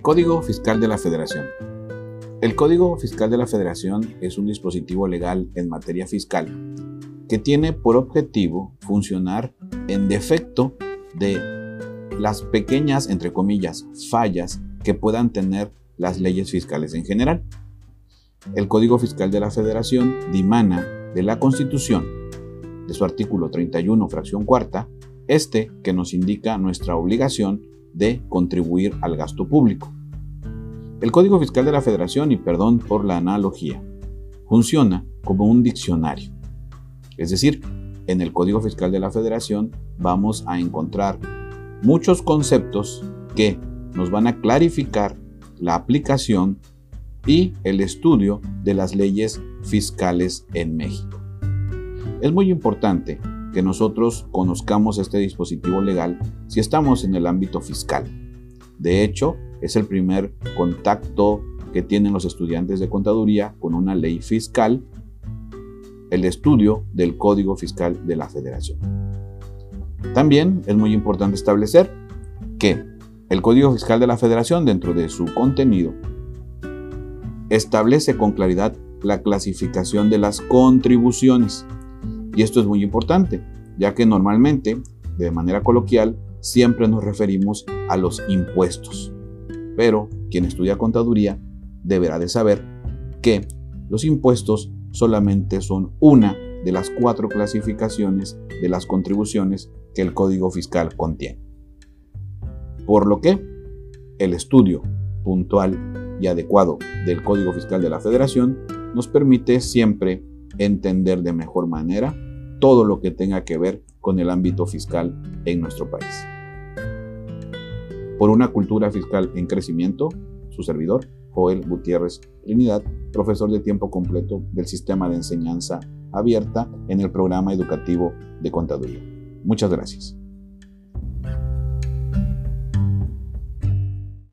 Código Fiscal de la Federación. El Código Fiscal de la Federación es un dispositivo legal en materia fiscal que tiene por objetivo funcionar en defecto de las pequeñas, entre comillas, fallas que puedan tener las leyes fiscales en general. El Código Fiscal de la Federación dimana de la Constitución, de su artículo 31, fracción cuarta, este que nos indica nuestra obligación de contribuir al gasto público. El Código Fiscal de la Federación, y perdón por la analogía, funciona como un diccionario. Es decir, en el Código Fiscal de la Federación vamos a encontrar muchos conceptos que nos van a clarificar la aplicación y el estudio de las leyes fiscales en México. Es muy importante que nosotros conozcamos este dispositivo legal si estamos en el ámbito fiscal. De hecho, es el primer contacto que tienen los estudiantes de contaduría con una ley fiscal, el estudio del Código Fiscal de la Federación. También es muy importante establecer que el Código Fiscal de la Federación, dentro de su contenido, establece con claridad la clasificación de las contribuciones y esto es muy importante, ya que normalmente, de manera coloquial, siempre nos referimos a los impuestos. Pero quien estudia contaduría deberá de saber que los impuestos solamente son una de las cuatro clasificaciones de las contribuciones que el Código Fiscal contiene. Por lo que el estudio puntual y adecuado del Código Fiscal de la Federación nos permite siempre entender de mejor manera todo lo que tenga que ver con el ámbito fiscal en nuestro país. Por una cultura fiscal en crecimiento, su servidor, Joel Gutiérrez Trinidad, profesor de tiempo completo del Sistema de Enseñanza Abierta en el programa educativo de Contaduría. Muchas gracias.